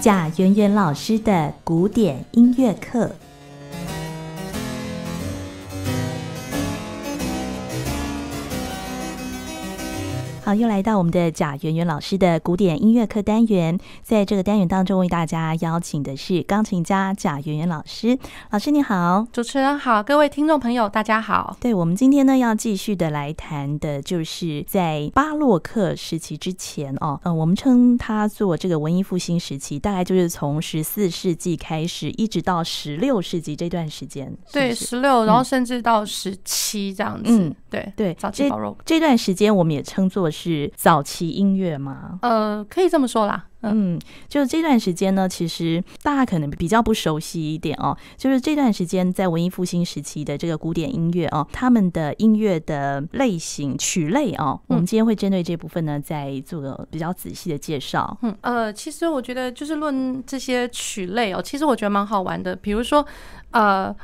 贾圆圆老师的古典音乐课。好，又来到我们的贾圆圆老师的古典音乐课单元。在这个单元当中，为大家邀请的是钢琴家贾圆圆老师。老师你好，主持人好，各位听众朋友大家好。对，我们今天呢要继续的来谈的，就是在巴洛克时期之前哦，嗯，我们称它做这个文艺复兴时期，大概就是从十四世纪开始，一直到十六世纪这段时间。对，十六，然后甚至到十七这样子。嗯，对对，早期这段时间我们也称作是早期音乐吗？呃，可以这么说啦。嗯，就是这段时间呢，其实大家可能比较不熟悉一点哦。就是这段时间在文艺复兴时期的这个古典音乐哦，他们的音乐的类型曲类哦，我们今天会针对这部分呢，再做个比较仔细的介绍。嗯，呃，其实我觉得就是论这些曲类哦，其实我觉得蛮好玩的。比如说，呃。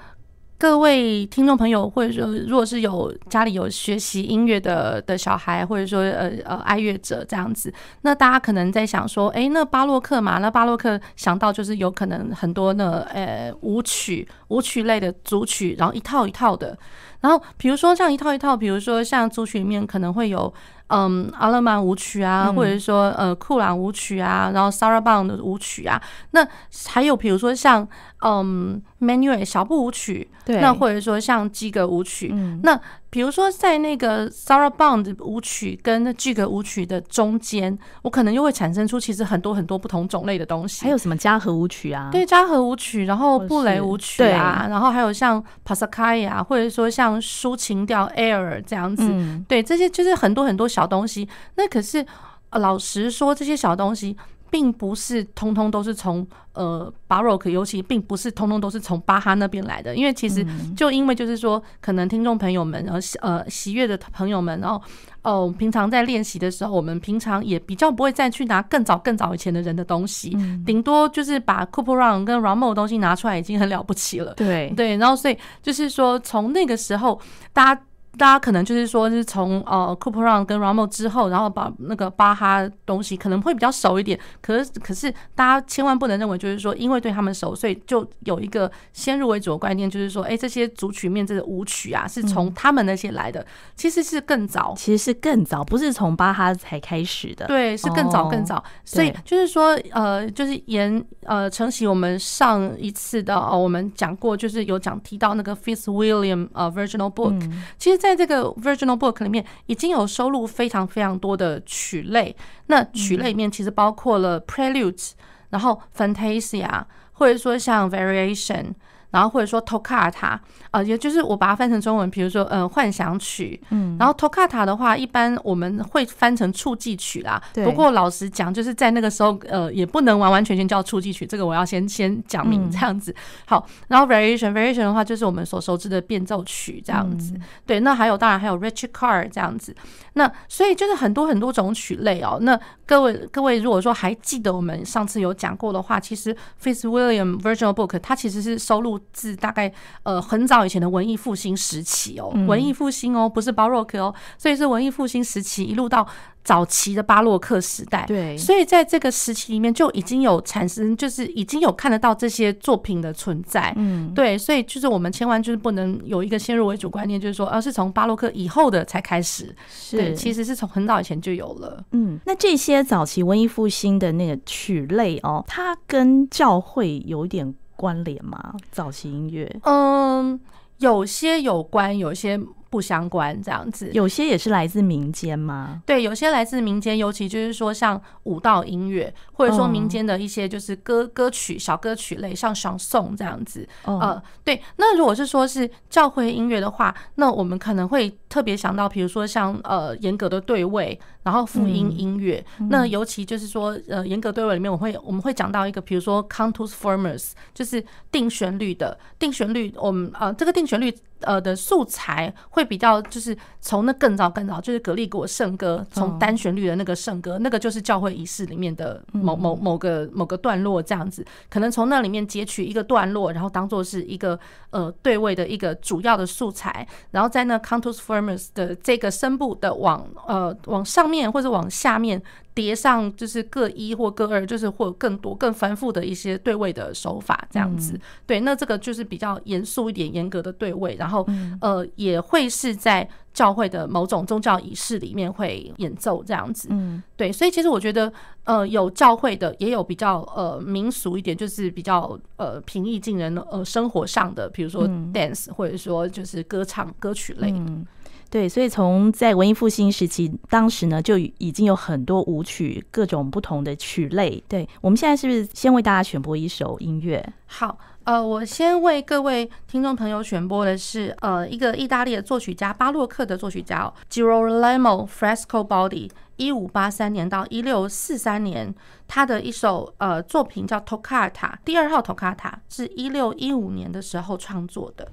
各位听众朋友，或者说如果是有家里有学习音乐的的小孩，或者说呃呃爱乐者这样子，那大家可能在想说，哎，那巴洛克嘛，那巴洛克想到就是有可能很多呢，呃舞曲舞曲类的组曲，然后一套一套的，然后比如说像一套一套，比如说像组曲里面可能会有。嗯，阿勒曼舞曲啊，或者说呃库朗舞曲啊，然后 Sarabande 的舞曲啊，那还有比如说像嗯 Manuel 小步舞曲，对，那或者说像基格舞曲，嗯、那比如说在那个 Sarabande 舞曲跟那基格舞曲的中间，我可能又会产生出其实很多很多不同种类的东西，还有什么嘉禾舞曲啊？对，嘉禾舞曲，然后布雷舞曲啊，然后还有像 Passacaglia，或者说像抒情调 Air 这样子，嗯、对，这些就是很多很多。小东西，那可是老实说，这些小东西并不是通通都是从呃 baroque，，尤其并不是通通都是从巴哈那边来的。因为其实就因为就是说，可能听众朋友们，然后呃喜悦的朋友们，然后哦，平常在练习的时候，我们平常也比较不会再去拿更早更早以前的人的东西，顶多就是把 Couperon 跟 Rameau 的东西拿出来，已经很了不起了。对对，然后所以就是说，从那个时候大家。大家可能就是说，是从呃库珀朗跟 Rameau 之后，然后把那个巴哈东西可能会比较熟一点。可是，可是大家千万不能认为，就是说，因为对他们熟，所以就有一个先入为主的观念，就是说，哎，这些主曲面这个舞曲啊，是从他们那些来的。其实是更早，其实是更早，不是从巴哈才开始的。对，是更早更早。所以就是说，呃，就是沿呃承袭我们上一次的哦，我们讲过，就是有讲提到那个 Fitzwilliam 呃 Virginal Book，其实。在这个 Virginal Book 里面，已经有收录非常非常多的曲类。那曲类里面其实包括了 Preludes，然后 Fantasia，或者说像 Variation。然后或者说 Toccata，呃，也就是我把它翻成中文，比如说呃幻想曲，嗯，然后 Toccata 的话，一般我们会翻成触伎曲啦。不过老实讲，就是在那个时候，呃，也不能完完全全叫触伎曲，这个我要先先讲明这样子。好，然后 Variation Variation 的话，就是我们所熟知的变奏曲这样子。对，那还有当然还有 Richicar 这样子。那所以就是很多很多种曲类哦。那各位各位如果说还记得我们上次有讲过的话，其实 Fitzwilliam Virginal Book 它其实是收录。自大概呃很早以前的文艺复兴时期哦，文艺复兴哦，不是巴洛克哦，所以是文艺复兴时期一路到早期的巴洛克时代。对，所以在这个时期里面就已经有产生，就是已经有看得到这些作品的存在。嗯，对，所以就是我们千万就是不能有一个先入为主观念，就是说而是从巴洛克以后的才开始。是，对，其实是从很早以前就有了。嗯，那这些早期文艺复兴的那个曲类哦，它跟教会有一点关联吗？早期音乐，嗯，有些有关，有些不相关，这样子。有些也是来自民间吗？对，有些来自民间，尤其就是说像舞蹈音乐，或者说民间的一些就是歌歌曲、小歌曲类，像小颂这样子。呃，对。那如果是说是教会音乐的话，那我们可能会特别想到，比如说像呃严格的对位。然后福音音乐，嗯、那尤其就是说，呃，严格对位里面，我会我们会讲到一个，比如说 contus formers，就是定旋律的定旋律。我们呃，这个定旋律呃的素材会比较就是从那更早更早，就是格利国圣歌，从单旋律的那个圣歌，那个就是教会仪式里面的某某某个某个段落这样子，可能从那里面截取一个段落，然后当做是一个呃对位的一个主要的素材，然后在那 cantus firmus 的这个声部的往呃往上面。或者往下面叠上就是各一或各二，就是或更多更繁复的一些对位的手法这样子。嗯、对，那这个就是比较严肃一点、严格的对位，然后、嗯、呃也会是在教会的某种宗教仪式里面会演奏这样子。嗯，对，所以其实我觉得呃有教会的，也有比较呃民俗一点，就是比较呃平易近人呃生活上的，比如说 dance、嗯、或者说就是歌唱歌曲类。嗯对，所以从在文艺复兴时期，当时呢就已经有很多舞曲，各种不同的曲类。对，我们现在是不是先为大家选播一首音乐？好，呃，我先为各位听众朋友选播的是呃一个意大利的作曲家，巴洛克的作曲家 Girolamo Frescobaldi，一五八三年到一六四三年，他的一首呃作品叫 Toccata，第二号 Toccata，是一六一五年的时候创作的。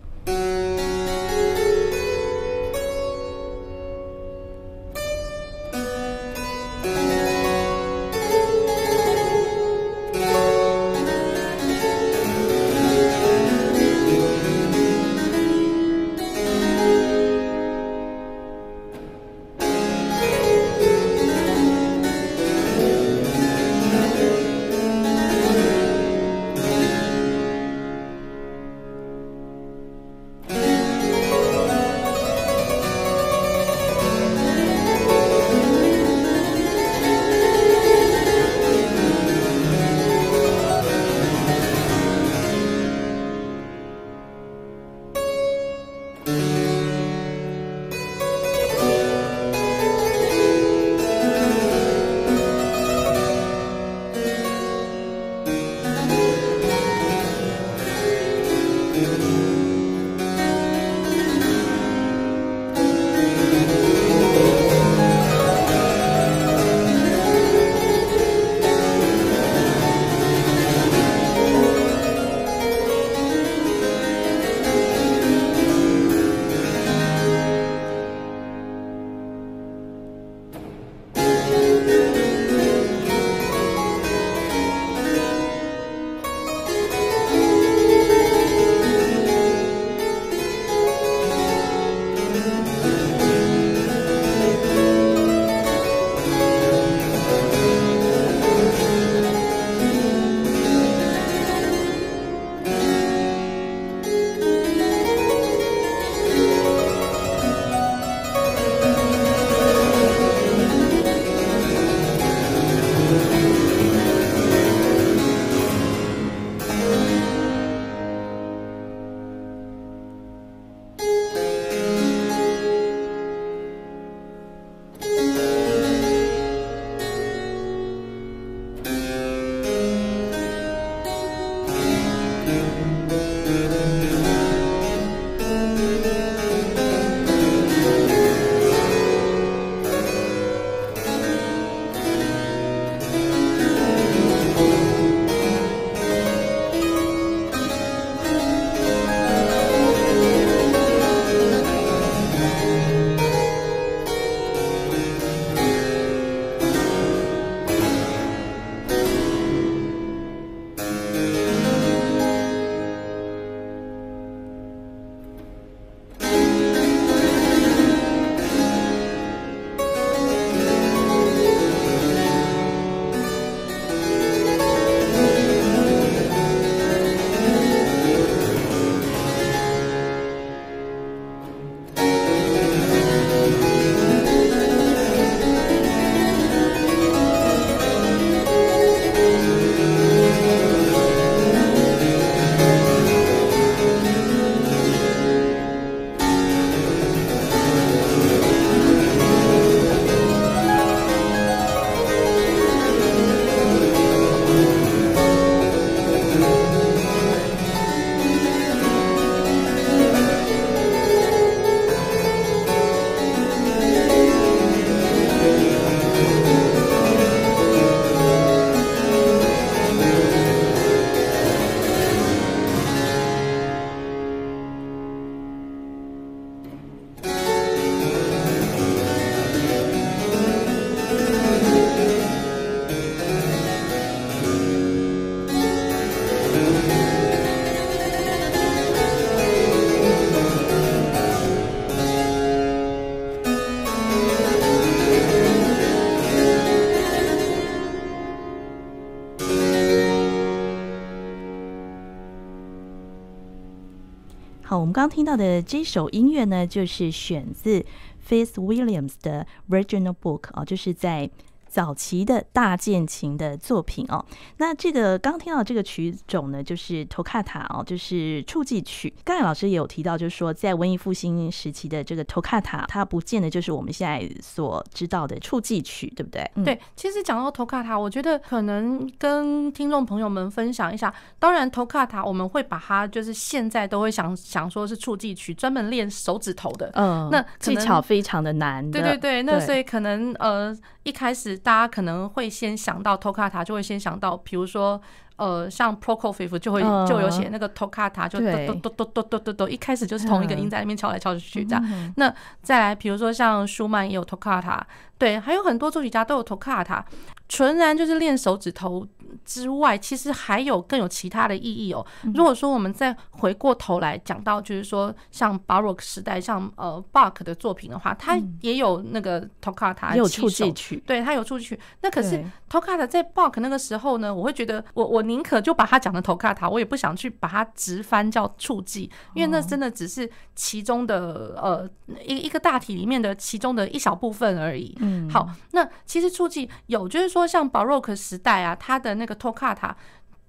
们刚听到的这首音乐呢，就是选自 Fitz Williams 的 Original Book 啊，就是在。早期的大键琴的作品哦，那这个刚听到这个曲种呢，就是 Toccata 哦，就是触技曲。刚才老师也有提到，就是说在文艺复兴时期的这个 Toccata，它不见得就是我们现在所知道的触技曲，对不对？嗯、对，其实讲到 Toccata，我觉得可能跟听众朋友们分享一下。当然，Toccata 我们会把它就是现在都会想想说是触技曲，专门练手指头的。嗯，那技巧非常的难的。对对对，那所以可能呃。一开始大家可能会先想到 Toccata，就会先想到，比如说，呃，像 Prokofiev 就会就有写那个 Toccata，就嘟嘟嘟嘟嘟嘟嘟，一开始就是同一个音在那边敲来敲去这样。那再来，比如说像舒曼也有 Toccata，对，还有很多作曲家都有 Toccata，纯然就是练手指头。之外，其实还有更有其他的意义哦。如果说我们再回过头来讲到，就是说像 Baroque 时代，像呃 Bach 的作品的话，它也有那个 Toccata，有触技曲，对，它有触技曲。那可是 Toccata 在 Bach 那个时候呢，我会觉得我我宁可就把它讲的 Toccata，我也不想去把它直翻叫触技，因为那真的只是其中的呃一一个大体里面的其中的一小部分而已。嗯，好，那其实触技有，就是说像 Baroque 时代啊，它的那个 Toccata，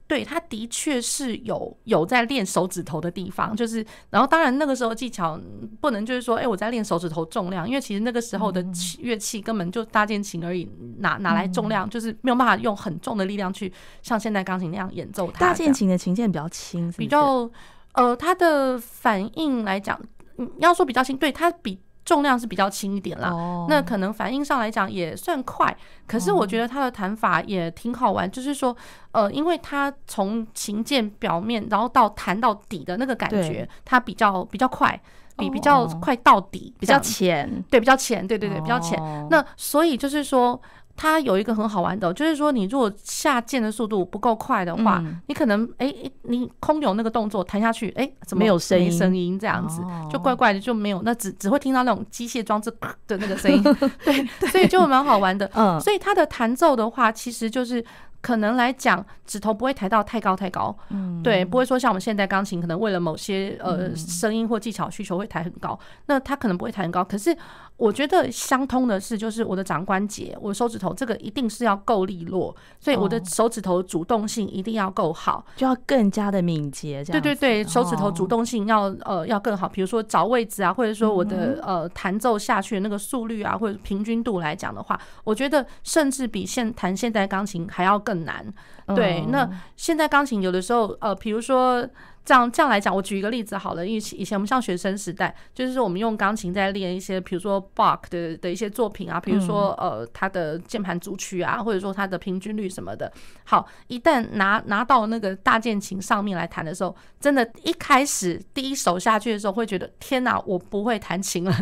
对，他的确是有有在练手指头的地方，就是，然后当然那个时候技巧不能就是说，哎，我在练手指头重量，因为其实那个时候的乐器根本就搭键琴而已，哪哪来重量，就是没有办法用很重的力量去像现代钢琴那样演奏它。大键琴的琴键比较轻，比较呃，它的反应来讲，要说比较轻，对，它比。重量是比较轻一点啦，oh. 那可能反应上来讲也算快，可是我觉得它的弹法也挺好玩，就是说，呃，因为它从琴键表面，然后到弹到底的那个感觉，它比较比较快，比比较快到底，oh. 比较浅，对，比较浅，对对对，比较浅。Oh. 那所以就是说。它有一个很好玩的，就是说你如果下键的速度不够快的话，你可能哎，你空有那个动作弹下去，哎，怎么没有声音？声音这样子就怪怪的，就没有，那只只会听到那种机械装置的那个声音，对，所以就蛮好玩的。嗯，所以它的弹奏的话，其实就是。可能来讲，指头不会抬到太高太高，嗯，对，不会说像我们现在钢琴，可能为了某些呃声音或技巧需求会抬很高，那它可能不会抬很高。可是我觉得相通的是，就是我的掌关节，我的手指头这个一定是要够利落，所以我的手指头主动性一定要够好，就要更加的敏捷。这样，对对对，手指头主动性要呃要更好，比如说找位置啊，或者说我的呃弹奏下去的那个速率啊，或者平均度来讲的话，我觉得甚至比现弹现代钢琴还要更。很难，对。那现在钢琴有的时候，呃，比如说。这样这样来讲，我举一个例子好了，因为以前我们上学生时代，就是说我们用钢琴在练一些，比如说 Bach 的的一些作品啊，比如说呃它的键盘组曲啊，或者说它的平均律什么的。好，一旦拿拿到那个大键琴上面来弹的时候，真的，一开始第一首下去的时候，会觉得天哪，我不会弹琴了。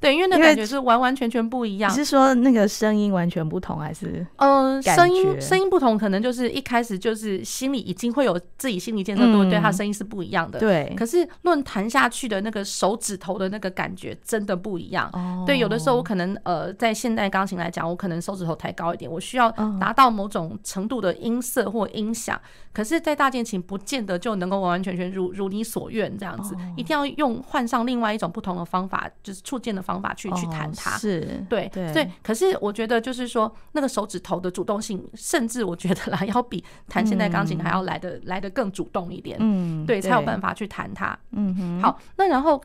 对，因为那感觉是完完全全不一样。你是说那个声音完全不同，还是嗯，声音声音不同，可能就是一开始就是心里已经会有自己心理建设，对对，他声音。是不一样的，对。可是论弹下去的那个手指头的那个感觉，真的不一样。对，有的时候我可能呃，在现代钢琴来讲，我可能手指头抬高一点，我需要达到某种程度的音色或音响。可是，在大键琴不见得就能够完完全全如如你所愿这样子，一定要用换上另外一种不同的方法，就是触键的方法去去弹它。是，对，对。可是我觉得就是说，那个手指头的主动性，甚至我觉得啦，要比弹现代钢琴还要来的来的更主动一点。嗯。对，才有办法去弹它。嗯哼，好，那然后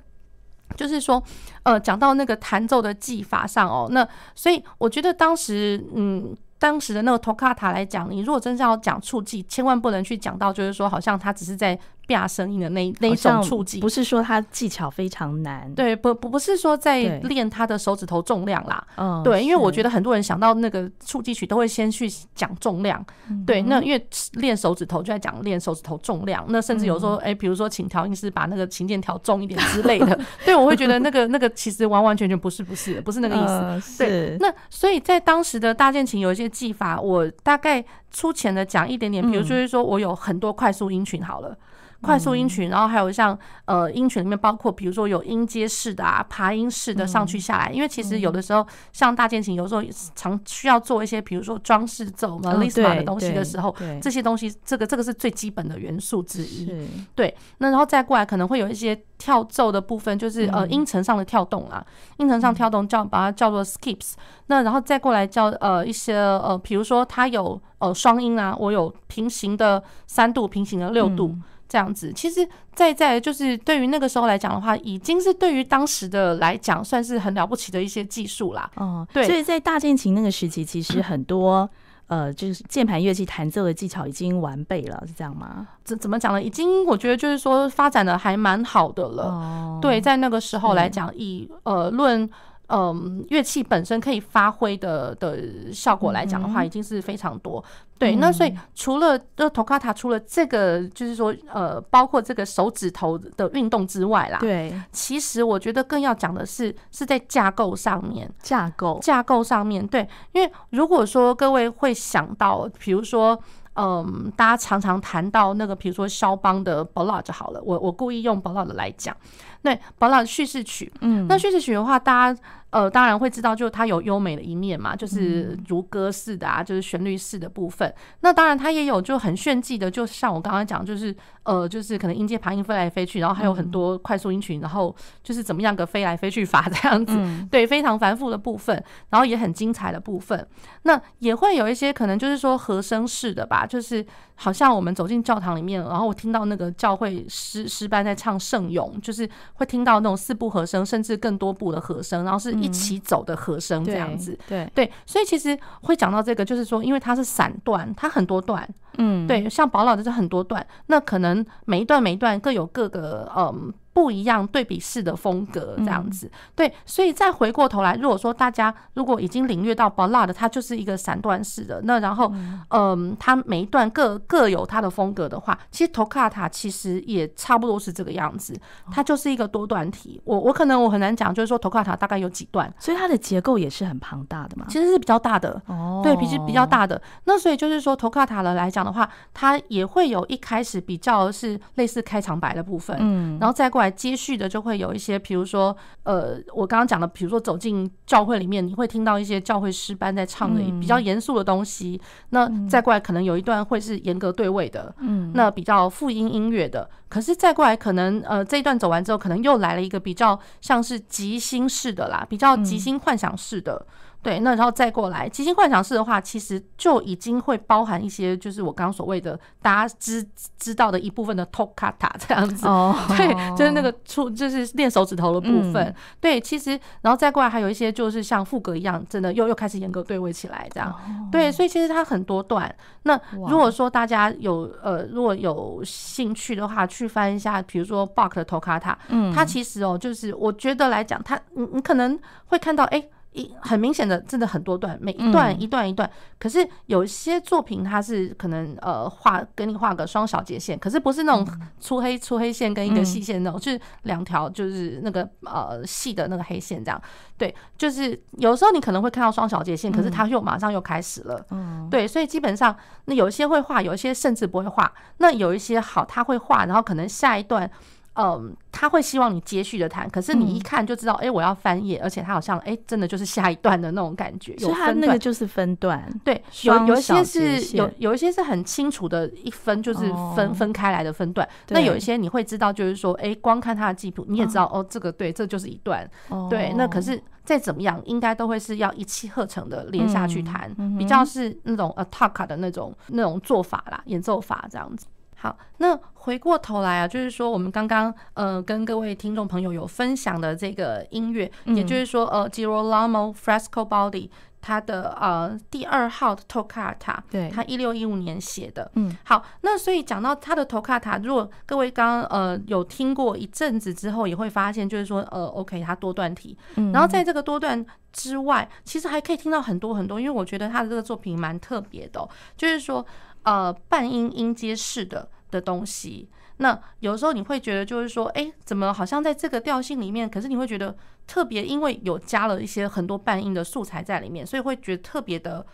就是说，呃，讲到那个弹奏的技法上哦，那所以我觉得当时，嗯。当时的那个 Toccata 来讲，你如果真是要讲触技，千万不能去讲到，就是说好像他只是在变声音的那那一种触技，不是说他技巧非常难。对，不不不是说在练他的手指头重量啦。嗯，对，因为我觉得很多人想到那个触技曲，都会先去讲重量。对，那因为练手指头就在讲练手指头重量，那甚至有时候，哎，比如说请调音师把那个琴键调重一点之类的。对，我会觉得那个那个其实完完全全不是不是不是那个意思。对，那所以在当时的大键琴有一些。技法我大概粗浅的讲一点点，比如就是说我有很多快速音群好了，快速音群，然后还有像呃音群里面包括比如说有音阶式的啊、爬音式的上去下来，因为其实有的时候像大键琴有时候常需要做一些比如说装饰奏、melisma 的东西的时候，这些东西这个这个是最基本的元素之一。对，那然后再过来可能会有一些跳奏的部分，就是呃音程上的跳动啊，音程上跳动叫把它叫做 skips。那然后再过来叫呃一些呃比如说它有呃双音啊，我有平行的三度、平行的六度。这样子，其实在在就是对于那个时候来讲的话，已经是对于当时的来讲算是很了不起的一些技术啦。哦，对，所以在大键琴那个时期，其实很多呃，就是键盘乐器弹奏的技巧已经完备了，是这样吗？怎怎么讲呢？已经我觉得就是说发展的还蛮好的了。哦，对，在那个时候来讲，以呃论。嗯，乐器本身可以发挥的的效果来讲的话，已经是非常多。嗯、对，那所以除了这托卡塔，除了这个就是说，呃，包括这个手指头的运动之外啦，对，其实我觉得更要讲的是是在架构上面，架构架构上面对，因为如果说各位会想到，比如说。嗯，大家常常谈到那个，比如说肖邦的 Ballade 就好了。我我故意用 Ballade 来讲，对 Ballade 叙事曲。嗯，那叙事曲的话，大家呃当然会知道，就是它有优美的一面嘛，就是如歌似的啊，就是旋律式的部分。那当然它也有就很炫技的，就像我刚刚讲，就是呃就是可能音阶爬音飞来飞去，然后还有很多快速音群，然后就是怎么样个飞来飞去法这样子，对，非常繁复的部分，然后也很精彩的部分。那也会有一些可能就是说和声式的吧。就是好像我们走进教堂里面，然后我听到那个教会诗诗班在唱圣咏，就是会听到那种四部和声，甚至更多部的和声，然后是一起走的和声这样子。嗯、对对，对，所以其实会讲到这个，就是说，因为它是散段，它很多段，嗯，对，像宝老的是很多段，那可能每一段每一段各有各个嗯。不一样对比式的风格这样子，对，所以再回过头来，如果说大家如果已经领略到 Ballade 它就是一个散段式的，那然后嗯，它每一段各各有它的风格的话，其实 Toccata 其实也差不多是这个样子，它就是一个多段体。我我可能我很难讲，就是说 Toccata 大概有几段，所以它的结构也是很庞大的嘛，其实是比较大的。哦，对，比较比较大的。那所以就是说 Toccata 的来讲的话，它也会有一开始比较是类似开场白的部分，嗯，然后再过来。接续的就会有一些，比如说，呃，我刚刚讲的，比如说走进教会里面，你会听到一些教会诗班在唱的比较严肃的东西。那再过来，可能有一段会是严格对位的，嗯，那比较复音音乐的。可是再过来，可能呃这一段走完之后，可能又来了一个比较像是即兴式的啦，比较即兴幻想式的。对，那然后再过来，即兴幻想式的话，其实就已经会包含一些，就是我刚刚所谓的大家知知道的一部分的 toccata 这样子。哦，对，就是那个出就是练手指头的部分。嗯、对，其实然后再过来还有一些，就是像副歌一样，真的又又开始严格对位起来这样。哦、对，所以其实它很多段。那如果说大家有呃如果有兴趣的话，去翻一下，比如说 Bach 的 toccata，嗯，它其实哦，就是我觉得来讲，它你你可能会看到，哎。一很明显的，真的很多段，每一段一段一段。可是有些作品它是可能呃画给你画个双小节线，可是不是那种粗黑粗黑线跟一个细线那种，就是两条就是那个呃细的那个黑线这样。对，就是有时候你可能会看到双小节线，可是它又马上又开始了。嗯，对，所以基本上那有一些会画，有一些甚至不会画。那有一些好，他会画，然后可能下一段。嗯，他会希望你接续的弹，可是你一看就知道，哎、嗯欸，我要翻页，而且他好像，哎、欸，真的就是下一段的那种感觉。所以他那个就是分段，对，有有一些是有有一些是很清楚的一分，就是分、哦、分开来的分段。那有一些你会知道，就是说，哎、欸，光看他的记谱，你也知道，哦，哦，这个对，这就是一段。哦、对，那可是再怎么样，应该都会是要一气呵成的连下去弹，嗯、比较是那种 attacca 的那种那种做法啦，演奏法这样子。好，那回过头来啊，就是说我们刚刚呃跟各位听众朋友有分享的这个音乐，嗯、也就是说呃，Girolamo Frescobaldi 他的呃第二号的 Toccata，对，他一六一五年写的。嗯，好，那所以讲到他的 Toccata，如果各位刚刚呃有听过一阵子之后，也会发现就是说呃，OK，他多段体，嗯、然后在这个多段之外，其实还可以听到很多很多，因为我觉得他的这个作品蛮特别的、哦，就是说。呃，半音音阶式的的东西，那有时候你会觉得就是说，哎，怎么好像在这个调性里面，可是你会觉得特别，因为有加了一些很多半音的素材在里面，所以会觉得特别的，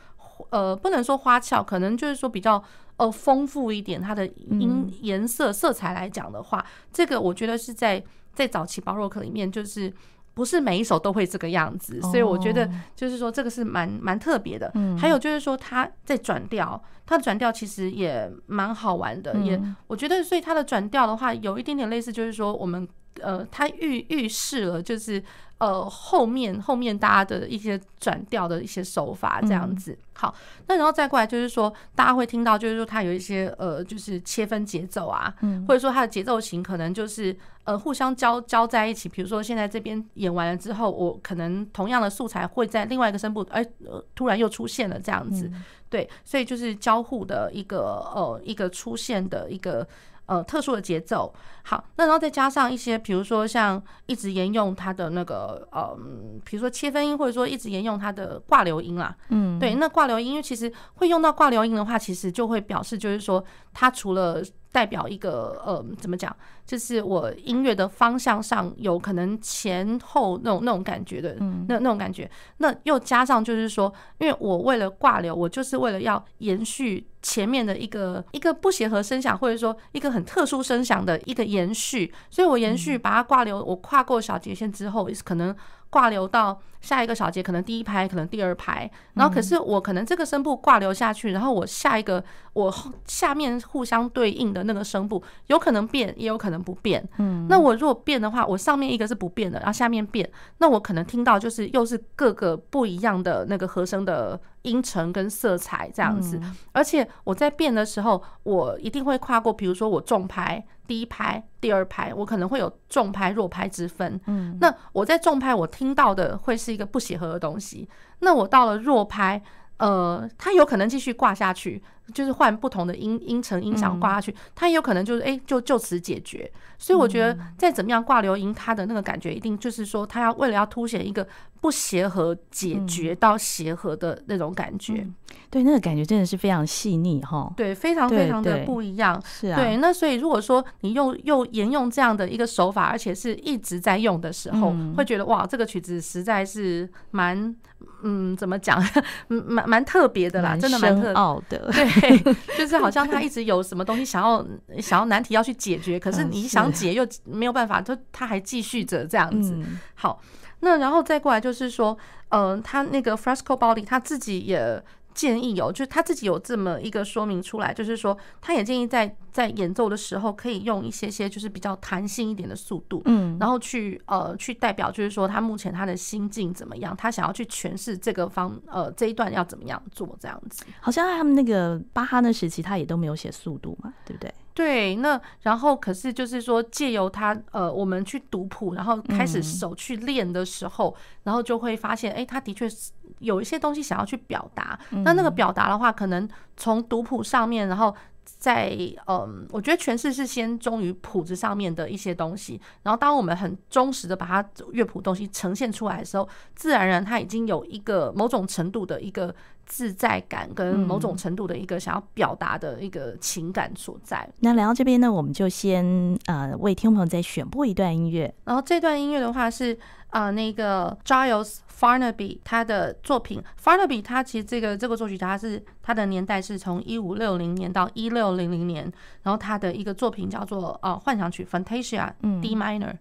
呃，不能说花俏，可能就是说比较呃丰富一点，它的音颜色色彩来讲的话，这个我觉得是在在早期巴洛克里面就是。不是每一首都会这个样子，所以我觉得就是说这个是蛮蛮特别的。还有就是说他在转调，他的转调其实也蛮好玩的，也我觉得，所以他的转调的话有一点点类似，就是说我们呃，他预预示了就是。呃，后面后面大家的一些转调的一些手法这样子，好，那然后再过来就是说，大家会听到就是说它有一些呃，就是切分节奏啊，或者说它的节奏型可能就是呃互相交交在一起，比如说现在这边演完了之后，我可能同样的素材会在另外一个声部，哎，突然又出现了这样子，对，所以就是交互的一个呃一个出现的一个。呃，特殊的节奏，好，那然后再加上一些，比如说像一直沿用它的那个，呃，比如说切分音，或者说一直沿用它的挂留音啦，嗯，对，那挂留音，因为其实会用到挂留音的话，其实就会表示就是说，它除了代表一个呃，怎么讲？就是我音乐的方向上有可能前后那种那种感觉的，那那种感觉。那又加上就是说，因为我为了挂流，我就是为了要延续前面的一个一个不协和声响，或者说一个很特殊声响的一个延续，所以我延续把它挂流，我跨过小节线之后，可能。挂留到下一个小节，可能第一排，可能第二排，然后可是我可能这个声部挂留下去，然后我下一个我下面互相对应的那个声部有可能变，也有可能不变。嗯，那我如果变的话，我上面一个是不变的，然后下面变，那我可能听到就是又是各个不一样的那个和声的音程跟色彩这样子。而且我在变的时候，我一定会跨过，比如说我重拍。第一拍、第二拍，我可能会有重拍、弱拍之分。嗯，那我在重拍，我听到的会是一个不协和的东西。那我到了弱拍，呃，它有可能继续挂下去。就是换不同的音音程音响挂下去，它也有可能就是哎，就就此解决。所以我觉得再怎么样挂流音，它的那个感觉一定就是说，它要为了要凸显一个不协和解决到协和的那种感觉。对，那个感觉真的是非常细腻哈。对，非常非常的不一样。是啊。对，那所以如果说你用又沿用这样的一个手法，而且是一直在用的时候，会觉得哇，这个曲子实在是蛮嗯，怎么讲，蛮蛮特别的啦，真的蛮特奥的。对。就是好像他一直有什么东西想要 想要难题要去解决，可是你想解又没有办法，就他还继续着这样子。好，那然后再过来就是说，嗯，他那个 Fresco Body 他自己也。建议有，就是他自己有这么一个说明出来，就是说，他也建议在在演奏的时候可以用一些些就是比较弹性一点的速度，嗯，然后去呃去代表，就是说他目前他的心境怎么样，他想要去诠释这个方呃这一段要怎么样做这样子。好像他们那个巴哈那时期他也都没有写速度嘛，对不对？对，那然后可是就是说借由他呃我们去读谱，然后开始手去练的时候，然后就会发现，哎，他的确是。有一些东西想要去表达，那那个表达的话，可能从读谱上面，然后在嗯，我觉得诠释是先忠于谱子上面的一些东西，然后当我们很忠实的把它乐谱东西呈现出来的时候，自然而然它已经有一个某种程度的一个自在感，跟某种程度的一个想要表达的一个情感所在。那来到这边呢，我们就先呃为听众朋友再选播一段音乐，然后这段音乐的话是啊那个 Giles。Farnaby 他的作品，Farnaby 他其实这个这个作曲家是他的年代是从一五六零年到一六零零年，然后他的一个作品叫做呃幻想曲 Fantasia D minor。汉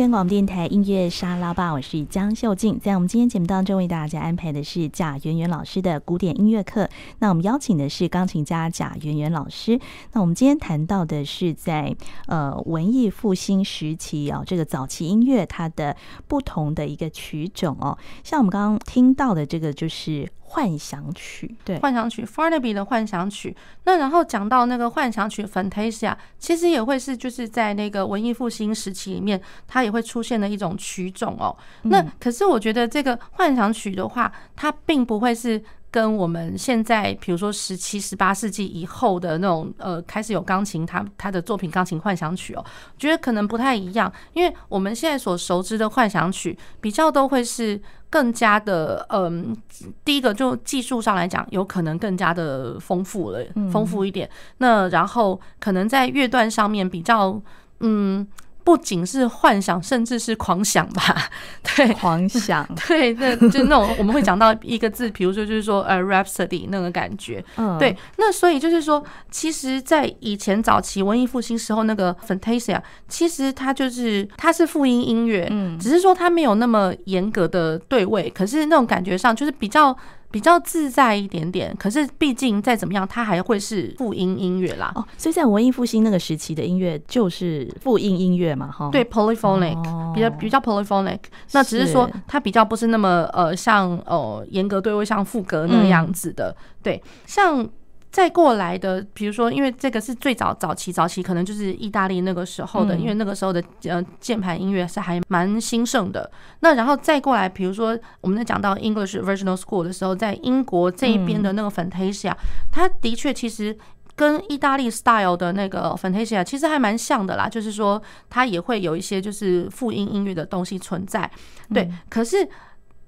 声广播电台音乐沙拉吧，我是江秀静。在我们今天节目当中，为大家安排的是贾圆圆老师的古典音乐课。那我们邀请的是钢琴家贾圆圆老师。那我们今天谈到的是在呃文艺复兴时期啊，这个早期音乐它的不同的一个曲种哦。像我们刚刚听到的这个就是。幻想曲，对，幻想曲，Farnaby 的幻想曲。那然后讲到那个幻想曲，Fantasia，其实也会是就是在那个文艺复兴时期里面，它也会出现的一种曲种哦。那可是我觉得这个幻想曲的话，它并不会是。跟我们现在，比如说十七、十八世纪以后的那种，呃，开始有钢琴，他他的作品《钢琴幻想曲》哦，觉得可能不太一样，因为我们现在所熟知的幻想曲，比较都会是更加的，嗯，第一个就技术上来讲，有可能更加的丰富了，丰富一点。那然后可能在乐段上面比较，嗯。不仅是幻想，甚至是狂想吧？对，狂想，对，那就那种我们会讲到一个字，比如说就是说呃，rhapsody 那个感觉，嗯，对。那所以就是说，其实，在以前早期文艺复兴时候，那个 Fantasia，其实它就是它是复音音乐，嗯，只是说它没有那么严格的对位，可是那种感觉上就是比较。比较自在一点点，可是毕竟再怎么样，它还会是复音音乐啦。哦，所以在文艺复兴那个时期的音乐就是复音音乐嘛，哈。对，polyphonic，哦，比较比较 polyphonic。那只是说它比较不是那么呃像呃严格对位像副歌那个样子的，嗯，对，像。再过来的，比如说，因为这个是最早早期早期，可能就是意大利那个时候的，因为那个时候的呃键盘音乐是还蛮兴盛的。那然后再过来，比如说我们在讲到 English Original School 的时候，在英国这一边的那个 Fantasia，它的确其实跟意大利 Style 的那个 Fantasia 其实还蛮像的啦，就是说它也会有一些就是复音音乐的东西存在。对，可是。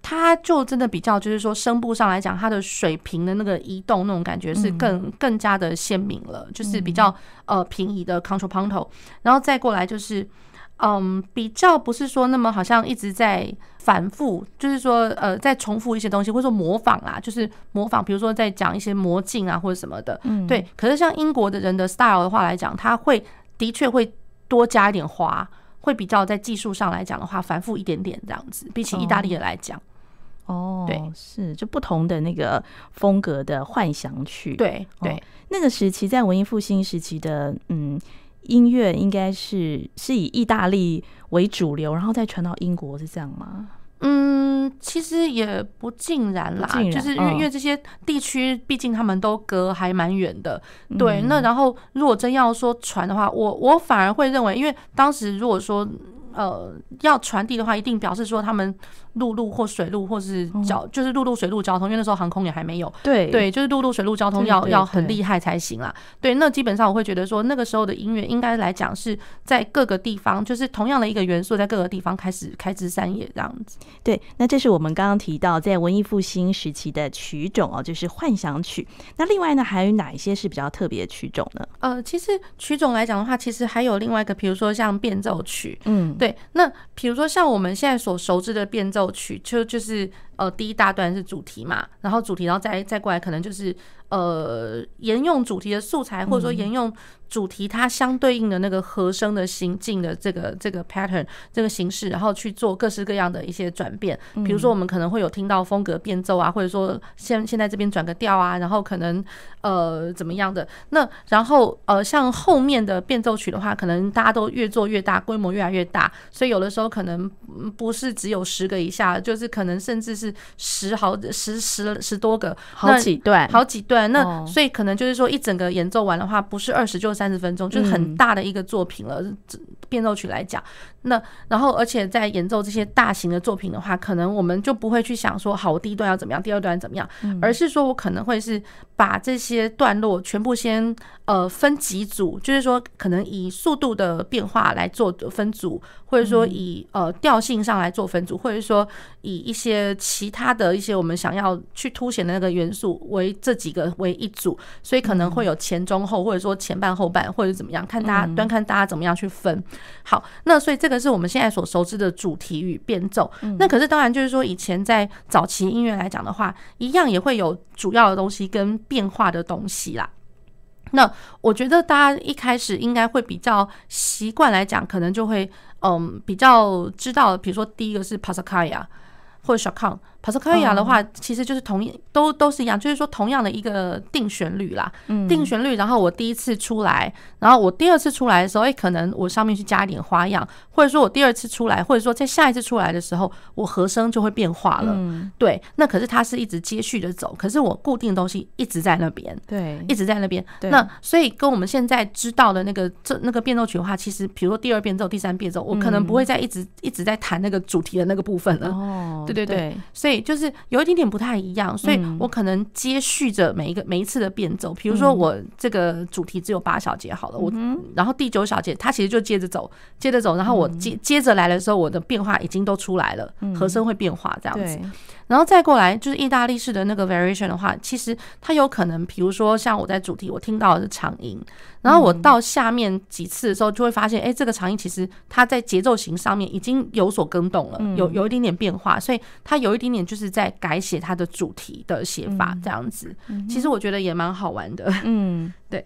它就真的比较，就是说声部上来讲，它的水平的那个移动那种感觉是更更加的鲜明了，就是比较呃平移的 contrapunto，然后再过来就是嗯比较不是说那么好像一直在反复，就是说呃在重复一些东西，或者说模仿啦，就是模仿，比如说在讲一些魔镜啊或者什么的，对。可是像英国的人的 style 的话来讲，他会的确会多加一点花，会比较在技术上来讲的话繁复一点点这样子，比起意大利的来讲。哦，对，是就不同的那个风格的幻想曲，对对、哦，那个时期在文艺复兴时期的嗯音乐，应该是是以意大利为主流，然后再传到英国，是这样吗？嗯，其实也不尽然啦，然就是因为因为这些地区毕竟他们都隔还蛮远的，嗯、对。那然后如果真要说传的话，我我反而会认为，因为当时如果说。呃，要传递的话，一定表示说他们陆路或水路或是交，就是陆路水路交通，因为那时候航空也还没有。对对，就是陆路水路交通要要很厉害才行啦。对，那基本上我会觉得说，那个时候的音乐应该来讲是在各个地方，就是同样的一个元素，在各个地方开始开枝散叶这样子。对，那这是我们刚刚提到在文艺复兴时期的曲种哦，就是幻想曲。那另外呢，还有哪一些是比较特别的曲种呢？呃，其实曲种来讲的话，其实还有另外一个，比如说像变奏曲，嗯。对，那比如说像我们现在所熟知的变奏曲，就就是呃第一大段是主题嘛，然后主题，然后再再过来可能就是呃沿用主题的素材，或者说沿用。主题它相对应的那个和声的行进的这个这个 pattern 这个形式，然后去做各式各样的一些转变。比如说，我们可能会有听到风格变奏啊，或者说现现在这边转个调啊，然后可能呃怎么样的。那然后呃像后面的变奏曲的话，可能大家都越做越大，规模越来越大，所以有的时候可能不是只有十个以下，就是可能甚至是十好十十十多个，好几段，好几段。那所以可能就是说一整个演奏完的话，不是二十就是。三十分钟就是很大的一个作品了，变奏曲来讲。那然后，而且在演奏这些大型的作品的话，可能我们就不会去想说，好，我第一段要怎么样，第二段怎么样，而是说我可能会是把这些段落全部先呃分几组，就是说可能以速度的变化来做分组，或者说以呃调性上来做分组，或者说以一些其他的一些我们想要去凸显的那个元素为这几个为一组，所以可能会有前中后，或者说前半后半，或者怎么样，看大家端看大家怎么样去分。好，那所以这个是我们现在所熟知的主题与变奏。那可是当然就是说，以前在早期音乐来讲的话，一样也会有主要的东西跟变化的东西啦。那我觉得大家一开始应该会比较习惯来讲，可能就会嗯比较知道，比如说第一个是 Passacaglia 或者 Chaconne。Passacaglia 的话，其实就是同一都都是一样，就是说同样的一个定旋律啦，定旋律。然后我第一次出来，然后我第二次出来的时候，哎，可能我上面去加一点花样，或者说我第二次出来，或者说在下一次出来的时候，我和声就会变化了。对，那可是它是一直接续的走，可是我固定的东西一直在那边，对，一直在那边。那所以跟我们现在知道的那个这那个变奏曲的话，其实比如说第二变奏、第三变奏，我可能不会再一直一直在弹那个主题的那个部分了。哦，对对对，所以。对，就是有一点点不太一样，所以我可能接续着每一个每一次的变奏，比如说我这个主题只有八小节好了，我然后第九小节它其实就接着走，接着走，然后我接接着来的时候，我的变化已经都出来了，和声会变化这样子。然后再过来就是意大利式的那个 variation 的话，其实它有可能，比如说像我在主题我听到的是长音，然后我到下面几次的时候就会发现，哎，这个长音其实它在节奏型上面已经有所更动了，有有一点点变化，所以它有一点点就是在改写它的主题的写法这样子。其实我觉得也蛮好玩的，嗯，对。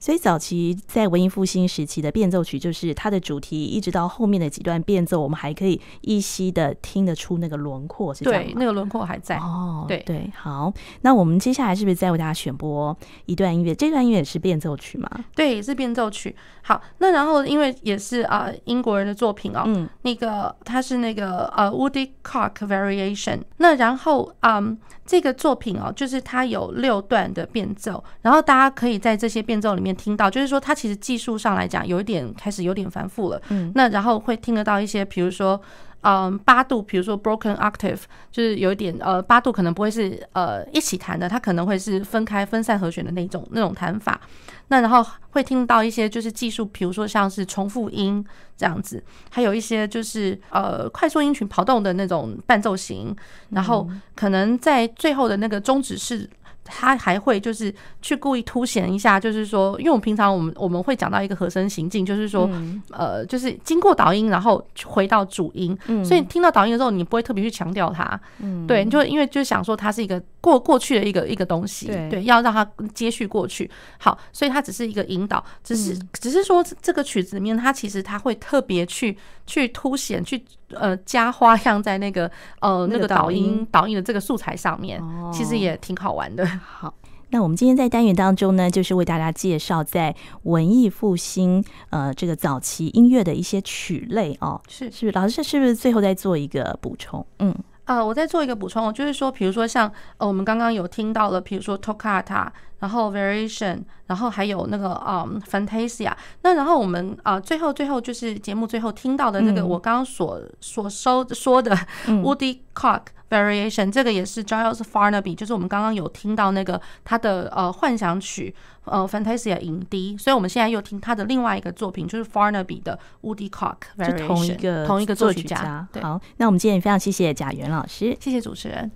所以早期在文艺复兴时期的变奏曲，就是它的主题一直到后面的几段变奏，我们还可以依稀的听得出那个轮廓，是这样吗？对，那个轮廓还在。哦，对对，好，那我们接下来是不是再为大家选播一段音乐？这段音乐也是变奏曲吗？对，是变奏曲。好，那然后因为也是啊、呃、英国人的作品哦，嗯，那个它是那个呃 Woody Cock Variation。那然后嗯。这个作品哦，就是它有六段的变奏，然后大家可以在这些变奏里面听到，就是说它其实技术上来讲有一点开始有点繁复了。嗯，那然后会听得到一些，比如说，嗯，八度，比如说 broken octave，就是有一点呃，八度可能不会是呃一起弹的，它可能会是分开分散和弦的那种那种弹法。那然后会听到一些就是技术，比如说像是重复音这样子，还有一些就是呃快速音群跑动的那种伴奏型，然后可能在最后的那个终止式。他还会就是去故意凸显一下，就是说，因为我们平常我们我们会讲到一个和声行进，就是说，呃，就是经过导音，然后回到主音，所以听到导音的时候，你不会特别去强调它，对，就因为就想说它是一个过过去的一个一个东西，对，要让它接续过去。好，所以它只是一个引导，只是只是说这个曲子里面，它其实它会特别去去凸显去。呃，加花样在那个呃那个导音导音的这个素材上面，其实也挺好玩的。好，那我们今天在单元当中呢，就是为大家介绍在文艺复兴呃这个早期音乐的一些曲类哦。是是不是？老师是不是最后再做一个补充？嗯。呃，我再做一个补充，就是说，比如说像呃，我们刚刚有听到了，比如说 Toccata，然后 variation 然后还有那个嗯 fantasia 那然后我们啊最后最后就是节目最后听到的那个我刚刚所所收说的 woody cock variation 这个也是 JOYOS farnaby 就是我们刚刚有听到那个他的呃幻想曲呃 fantasia 影笛所以我们现在又听他的另外一个作品就是 farnaby 的 woody cock 就同一个同一个作曲家好那我们今天也非常谢谢贾元老师。谢谢主持人。